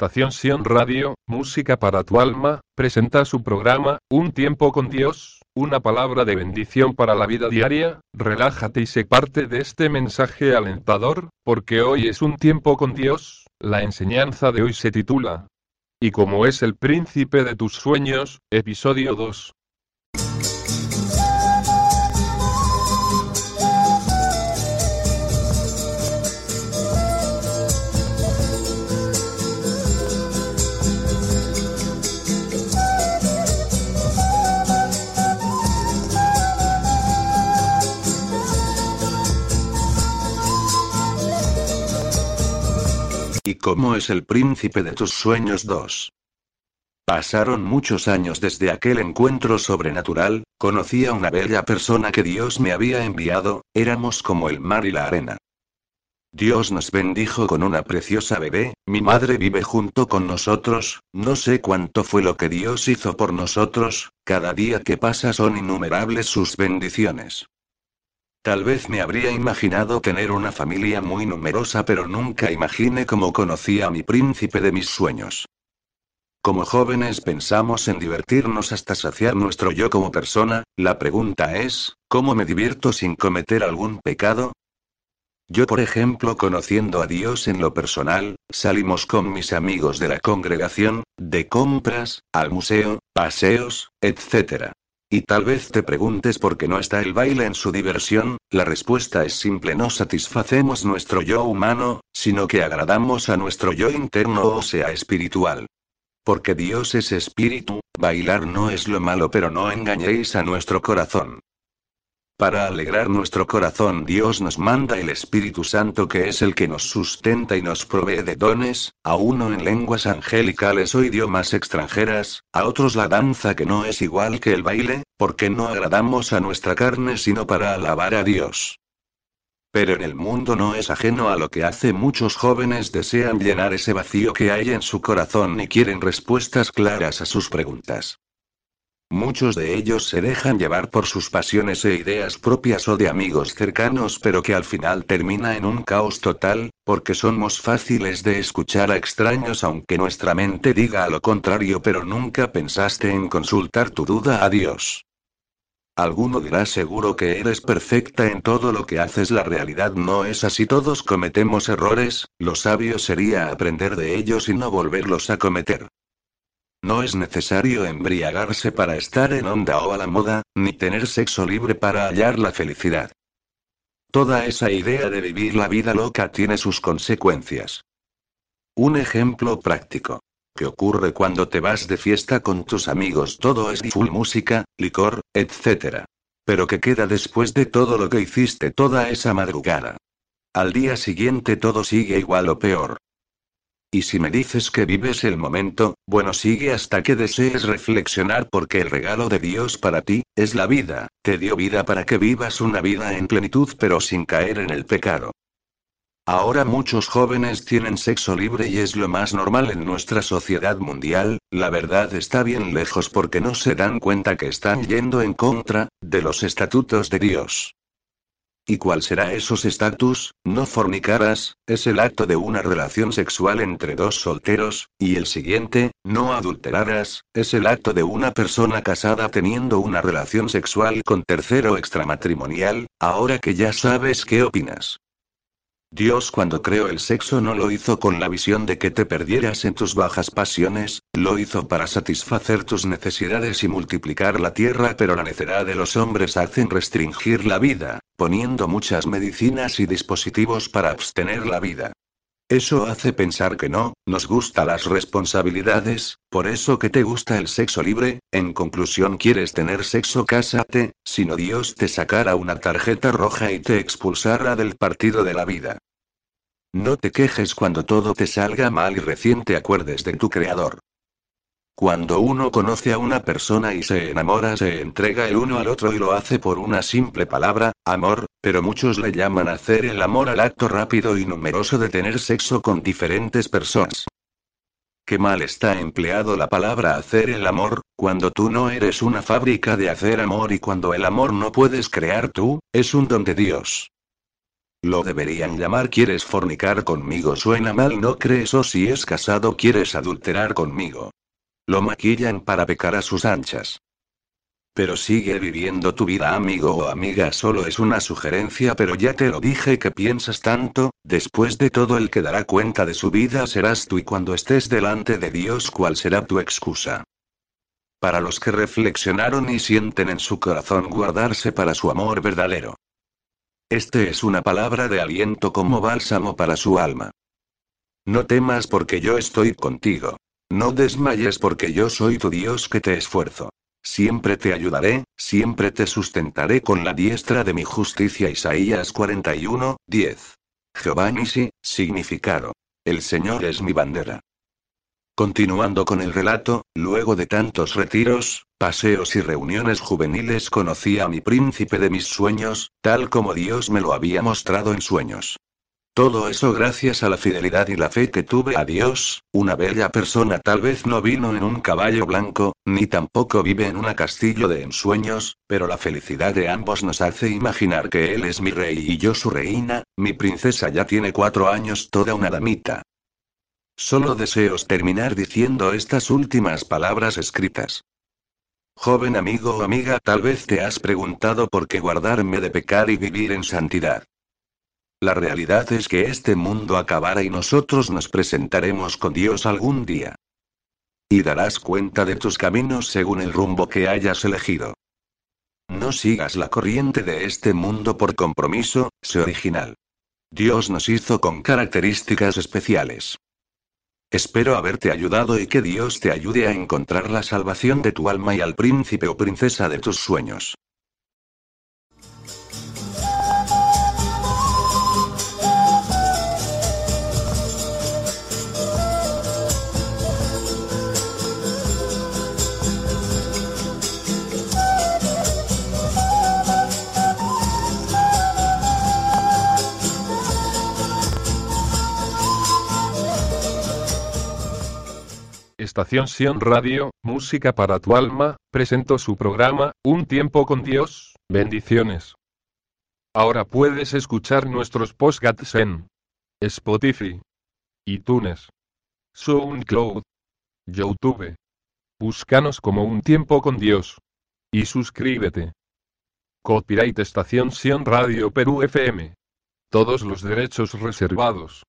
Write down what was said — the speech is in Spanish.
estación Sion Radio, Música para tu alma, presenta su programa, Un tiempo con Dios, una palabra de bendición para la vida diaria, relájate y sé parte de este mensaje alentador, porque hoy es un tiempo con Dios, la enseñanza de hoy se titula, Y como es el príncipe de tus sueños, episodio 2. Cómo es el príncipe de tus sueños 2? Pasaron muchos años desde aquel encuentro sobrenatural, conocí a una bella persona que Dios me había enviado, éramos como el mar y la arena. Dios nos bendijo con una preciosa bebé, mi madre vive junto con nosotros, no sé cuánto fue lo que Dios hizo por nosotros, cada día que pasa son innumerables sus bendiciones. Tal vez me habría imaginado tener una familia muy numerosa, pero nunca imaginé cómo conocí a mi príncipe de mis sueños. Como jóvenes pensamos en divertirnos hasta saciar nuestro yo como persona, la pregunta es, ¿cómo me divierto sin cometer algún pecado? Yo, por ejemplo, conociendo a Dios en lo personal, salimos con mis amigos de la congregación, de compras, al museo, paseos, etc. Y tal vez te preguntes por qué no está el baile en su diversión, la respuesta es simple, no satisfacemos nuestro yo humano, sino que agradamos a nuestro yo interno o sea espiritual. Porque Dios es espíritu, bailar no es lo malo pero no engañéis a nuestro corazón. Para alegrar nuestro corazón Dios nos manda el Espíritu Santo que es el que nos sustenta y nos provee de dones, a uno en lenguas angelicales o idiomas extranjeras, a otros la danza que no es igual que el baile, porque no agradamos a nuestra carne sino para alabar a Dios. Pero en el mundo no es ajeno a lo que hace muchos jóvenes desean llenar ese vacío que hay en su corazón y quieren respuestas claras a sus preguntas. Muchos de ellos se dejan llevar por sus pasiones e ideas propias o de amigos cercanos, pero que al final termina en un caos total, porque somos fáciles de escuchar a extraños aunque nuestra mente diga lo contrario, pero nunca pensaste en consultar tu duda a Dios. Alguno dirá seguro que eres perfecta en todo lo que haces, la realidad no es así, todos cometemos errores, lo sabio sería aprender de ellos y no volverlos a cometer. No es necesario embriagarse para estar en onda o a la moda, ni tener sexo libre para hallar la felicidad. Toda esa idea de vivir la vida loca tiene sus consecuencias. Un ejemplo práctico. ¿Qué ocurre cuando te vas de fiesta con tus amigos? Todo es full música, licor, etc. Pero ¿qué queda después de todo lo que hiciste toda esa madrugada? Al día siguiente todo sigue igual o peor. Y si me dices que vives el momento, bueno, sigue hasta que desees reflexionar porque el regalo de Dios para ti, es la vida, te dio vida para que vivas una vida en plenitud pero sin caer en el pecado. Ahora muchos jóvenes tienen sexo libre y es lo más normal en nuestra sociedad mundial, la verdad está bien lejos porque no se dan cuenta que están yendo en contra, de los estatutos de Dios. ¿Y cuál será esos estatus? No fornicarás, es el acto de una relación sexual entre dos solteros, y el siguiente, no adulterarás, es el acto de una persona casada teniendo una relación sexual con tercero extramatrimonial, ahora que ya sabes qué opinas. Dios cuando creó el sexo no lo hizo con la visión de que te perdieras en tus bajas pasiones, lo hizo para satisfacer tus necesidades y multiplicar la tierra, pero la necedad de los hombres hacen restringir la vida, poniendo muchas medicinas y dispositivos para abstener la vida. Eso hace pensar que no, nos gusta las responsabilidades, por eso que te gusta el sexo libre, en conclusión quieres tener sexo cásate, si no Dios te sacara una tarjeta roja y te expulsara del partido de la vida. No te quejes cuando todo te salga mal y recién te acuerdes de tu creador. Cuando uno conoce a una persona y se enamora, se entrega el uno al otro y lo hace por una simple palabra, amor, pero muchos le llaman hacer el amor al acto rápido y numeroso de tener sexo con diferentes personas. Qué mal está empleado la palabra hacer el amor, cuando tú no eres una fábrica de hacer amor y cuando el amor no puedes crear tú, es un don de Dios. Lo deberían llamar ¿Quieres fornicar conmigo? Suena mal, ¿no crees? O si es casado, ¿quieres adulterar conmigo? Lo maquillan para pecar a sus anchas. Pero sigue viviendo tu vida, amigo o amiga, solo es una sugerencia, pero ya te lo dije que piensas tanto, después de todo el que dará cuenta de su vida serás tú y cuando estés delante de Dios, ¿cuál será tu excusa? Para los que reflexionaron y sienten en su corazón guardarse para su amor verdadero. Este es una palabra de aliento como bálsamo para su alma. No temas porque yo estoy contigo. No desmayes porque yo soy tu Dios que te esfuerzo. Siempre te ayudaré, siempre te sustentaré con la diestra de mi justicia. Isaías 41, 10. Jehová Nisi, significado. El Señor es mi bandera. Continuando con el relato, luego de tantos retiros, paseos y reuniones juveniles conocí a mi príncipe de mis sueños, tal como Dios me lo había mostrado en sueños. Todo eso gracias a la fidelidad y la fe que tuve a Dios, una bella persona tal vez no vino en un caballo blanco, ni tampoco vive en un castillo de ensueños, pero la felicidad de ambos nos hace imaginar que él es mi rey y yo su reina, mi princesa ya tiene cuatro años toda una damita. Solo deseo terminar diciendo estas últimas palabras escritas. Joven amigo o amiga, tal vez te has preguntado por qué guardarme de pecar y vivir en santidad. La realidad es que este mundo acabará y nosotros nos presentaremos con Dios algún día. Y darás cuenta de tus caminos según el rumbo que hayas elegido. No sigas la corriente de este mundo por compromiso, sé original. Dios nos hizo con características especiales. Espero haberte ayudado y que Dios te ayude a encontrar la salvación de tu alma y al príncipe o princesa de tus sueños. Estación Sion Radio, Música para tu alma, presentó su programa, Un tiempo con Dios, bendiciones. Ahora puedes escuchar nuestros podcasts en Spotify, iTunes, SoundCloud, YouTube. Búscanos como Un tiempo con Dios. Y suscríbete. Copyright Estación Sion Radio Perú FM. Todos los derechos reservados.